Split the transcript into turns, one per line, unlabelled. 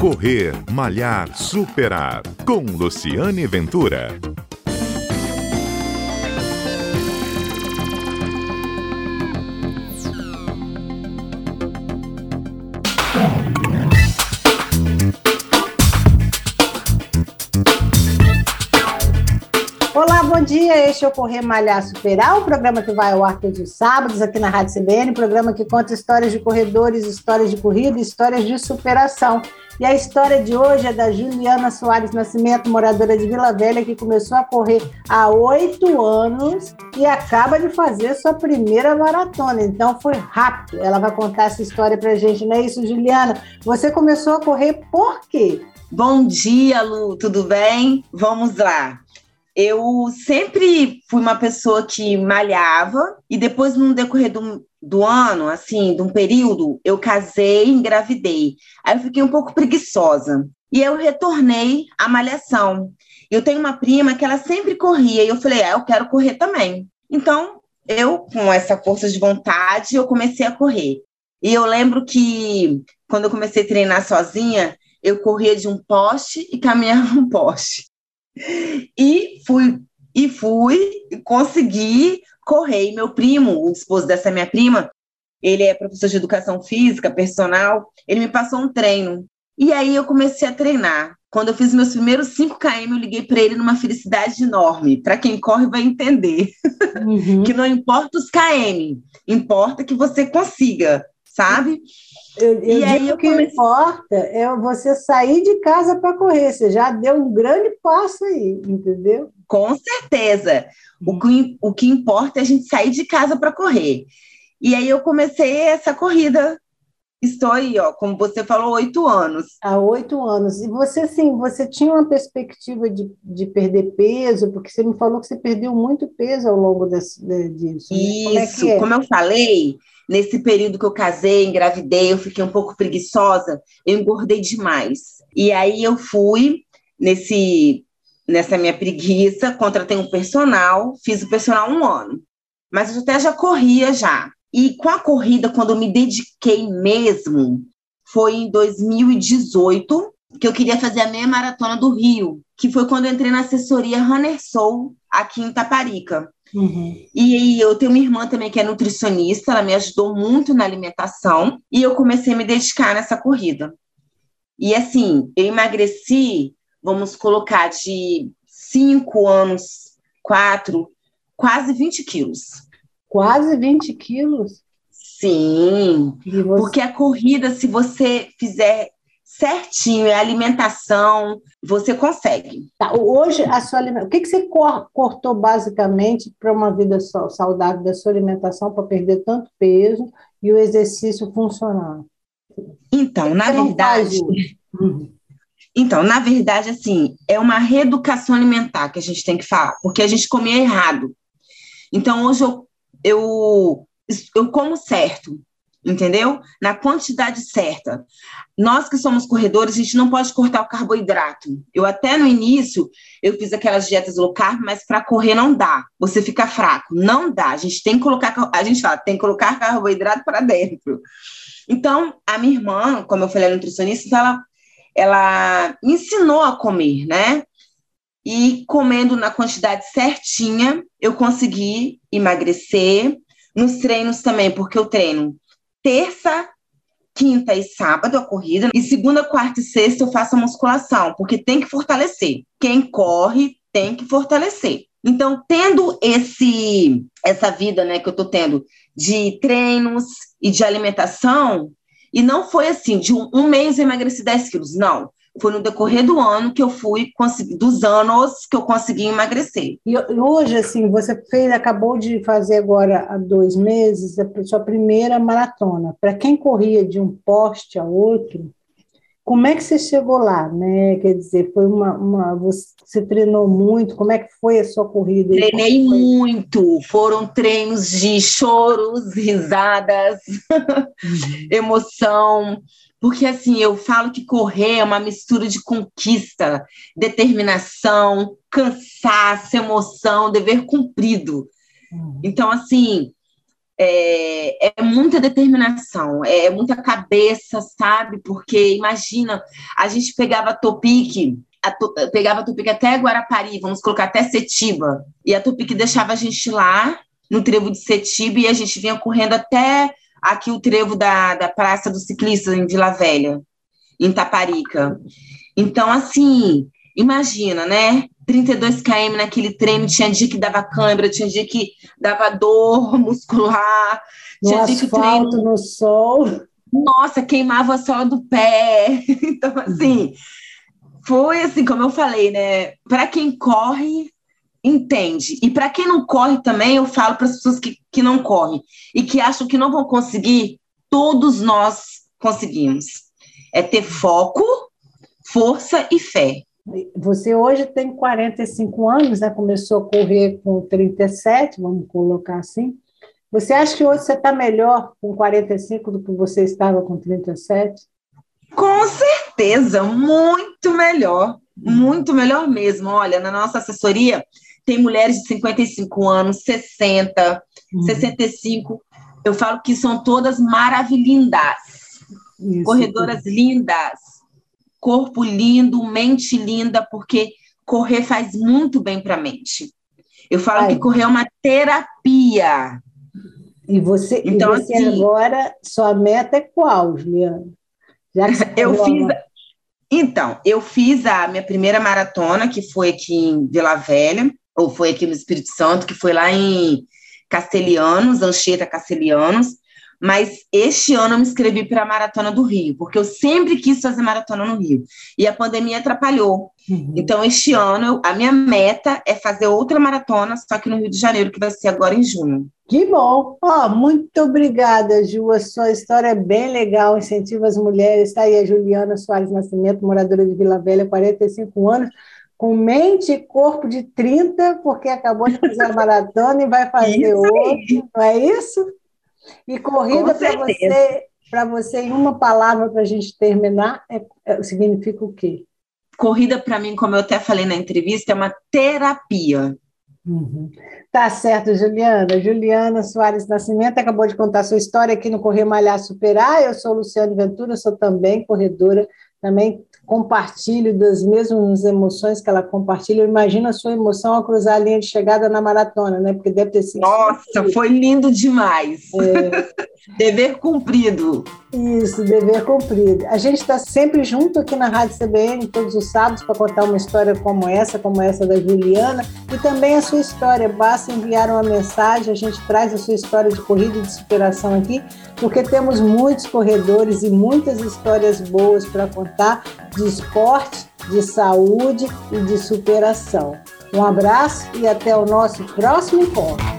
Correr, Malhar, Superar. Com Luciane Ventura.
Olá, bom dia. Este é o Correr Malhar Superar, o programa que vai ao ar todos os sábados aqui na Rádio CBN, programa que conta histórias de corredores, histórias de corrida, histórias de superação. E a história de hoje é da Juliana Soares Nascimento, moradora de Vila Velha, que começou a correr há oito anos e acaba de fazer sua primeira maratona. Então foi rápido. Ela vai contar essa história pra gente, não é isso, Juliana? Você começou a correr por quê?
Bom dia, Lu, tudo bem? Vamos lá. Eu sempre fui uma pessoa que malhava e depois, no decorrer do, do ano, assim, de um período, eu casei e engravidei. Aí eu fiquei um pouco preguiçosa. E eu retornei à malhação. Eu tenho uma prima que ela sempre corria e eu falei, ah, eu quero correr também. Então, eu, com essa força de vontade, eu comecei a correr. E eu lembro que quando eu comecei a treinar sozinha, eu corria de um poste e caminhava um poste. E fui, e fui, consegui correr. E meu primo, o esposo dessa minha prima, ele é professor de educação física, personal, ele me passou um treino. E aí eu comecei a treinar. Quando eu fiz meus primeiros 5 km, eu liguei para ele numa felicidade enorme. Para quem corre vai entender. Uhum. que não importa os km, importa que você consiga, sabe?
Eu, eu e aí o que comecei... importa é você sair de casa para correr. Você já deu um grande passo aí, entendeu?
Com certeza. O hum. que, o que importa é a gente sair de casa para correr. E aí eu comecei essa corrida. Estou aí, ó, como você falou, oito anos.
Há oito anos. E você, sim, você tinha uma perspectiva de, de perder peso, porque você me falou que você perdeu muito peso ao longo desse, disso.
Né? Isso, como, é é? como eu falei, Nesse período que eu casei, engravidei, eu fiquei um pouco preguiçosa, eu engordei demais. E aí eu fui nesse nessa minha preguiça, contratei um personal, fiz o personal um ano. Mas eu até já corria já. E com a corrida, quando eu me dediquei mesmo, foi em 2018 que eu queria fazer a meia maratona do Rio, que foi quando eu entrei na assessoria Runner Soul aqui em Taparica. Uhum. E eu tenho uma irmã também que é nutricionista, ela me ajudou muito na alimentação e eu comecei a me dedicar nessa corrida. E assim, eu emagreci, vamos colocar de cinco anos, quatro, quase 20 quilos.
Quase 20 quilos?
Sim, você... porque a corrida, se você fizer certinho, é alimentação, você consegue.
Tá, hoje, a sua o que, que você cortou basicamente para uma vida saudável da sua alimentação para perder tanto peso e o exercício funcionar?
Então, na verdade. Então, na verdade, assim, é uma reeducação alimentar que a gente tem que falar, porque a gente comia errado. Então, hoje eu, eu, eu como certo, entendeu? Na quantidade certa. Nós que somos corredores, a gente não pode cortar o carboidrato. Eu até no início eu fiz aquelas dietas low carb, mas para correr não dá. Você fica fraco, não dá. A gente tem que colocar, a gente fala, tem que colocar carboidrato para dentro. Então, a minha irmã, como eu falei, é nutricionista, então ela ela me ensinou a comer, né? E comendo na quantidade certinha, eu consegui emagrecer. Nos treinos também, porque eu treino terça, quinta e sábado a corrida, e segunda, quarta e sexta eu faço a musculação, porque tem que fortalecer. Quem corre tem que fortalecer. Então, tendo esse essa vida, né, que eu tô tendo de treinos e de alimentação, e não foi assim, de um, um mês eu emagreci 10 quilos, não foi no decorrer do ano que eu fui, dos anos que eu consegui emagrecer.
E hoje, assim, você fez, acabou de fazer agora há dois meses a sua primeira maratona. Para quem corria de um poste a outro, como é que você chegou lá, né? Quer dizer, foi uma, uma você treinou muito? Como é que foi a sua corrida?
Treinei muito. Foram treinos de choros, risadas, uhum. emoção. Porque assim, eu falo que correr é uma mistura de conquista, determinação, cansaço, emoção, dever cumprido. Uhum. Então, assim, é, é, muita determinação, é muita cabeça, sabe? Porque imagina, a gente pegava Topic, a to, pegava Topic até Guarapari, vamos colocar até Setiba, e a Topic deixava a gente lá no trevo de Setiba e a gente vinha correndo até aqui o trevo da, da Praça do Ciclista em Vila Velha, em Taparica. Então, assim, imagina, né? 32 km naquele treino, tinha dia que dava câimbra, tinha dia que dava dor muscular,
no
tinha
dia que o treino... no sol.
Nossa, queimava a sola do pé. Então, assim, foi assim, como eu falei, né? Para quem corre, entende. E para quem não corre também, eu falo para as pessoas que, que não correm e que acham que não vão conseguir, todos nós conseguimos. É ter foco, força e fé.
Você hoje tem 45 anos, né? Começou a correr com 37, vamos colocar assim. Você acha que hoje você está melhor com 45 do que você estava com 37?
Com certeza, muito melhor, muito melhor mesmo. Olha, na nossa assessoria tem mulheres de 55 anos, 60, uhum. 65. Eu falo que são todas maravilhindas, Isso. corredoras lindas corpo lindo, mente linda, porque correr faz muito bem para a mente. Eu falo Ai. que correr é uma terapia.
E você, então, e você assim, agora, sua meta é qual, Juliana?
eu fiz. Então, eu fiz a minha primeira maratona, que foi aqui em Vila Velha, ou foi aqui no Espírito Santo, que foi lá em Castelhanos, Anchieta Castelhanos. Mas este ano eu me inscrevi para a Maratona do Rio, porque eu sempre quis fazer maratona no Rio. E a pandemia atrapalhou. Uhum. Então, este ano, a minha meta é fazer outra maratona, só que no Rio de Janeiro, que vai ser agora em junho.
Que bom! Oh, muito obrigada, Ju. A sua história é bem legal, incentiva as mulheres. Está aí a Juliana Soares Nascimento, moradora de Vila Velha, 45 anos, com mente e corpo de 30, porque acabou de fazer a maratona e vai fazer outra, não é isso? E corrida para você, para você, em uma palavra para a gente terminar, é, é, significa o quê?
Corrida, para mim, como eu até falei na entrevista, é uma terapia.
Uhum. Tá certo, Juliana. Juliana Soares Nascimento acabou de contar sua história aqui no Correr Malhar Superar. Eu sou Luciane Ventura, sou também corredora, também compartilho das mesmas emoções que ela compartilha. Eu imagino a sua emoção ao cruzar a linha de chegada na maratona, né? Porque deve ter sido.
Nossa, foi lindo demais. É... dever cumprido.
Isso, dever cumprido. A gente está sempre junto aqui na Rádio CBN, todos os sábados, para contar uma história como essa, como essa da Juliana, e também a sua história. Basta enviar uma mensagem, a gente traz a sua história de corrida e de superação aqui, porque temos muitos corredores e muitas histórias boas para contar de esporte, de saúde e de superação. Um abraço e até o nosso próximo encontro.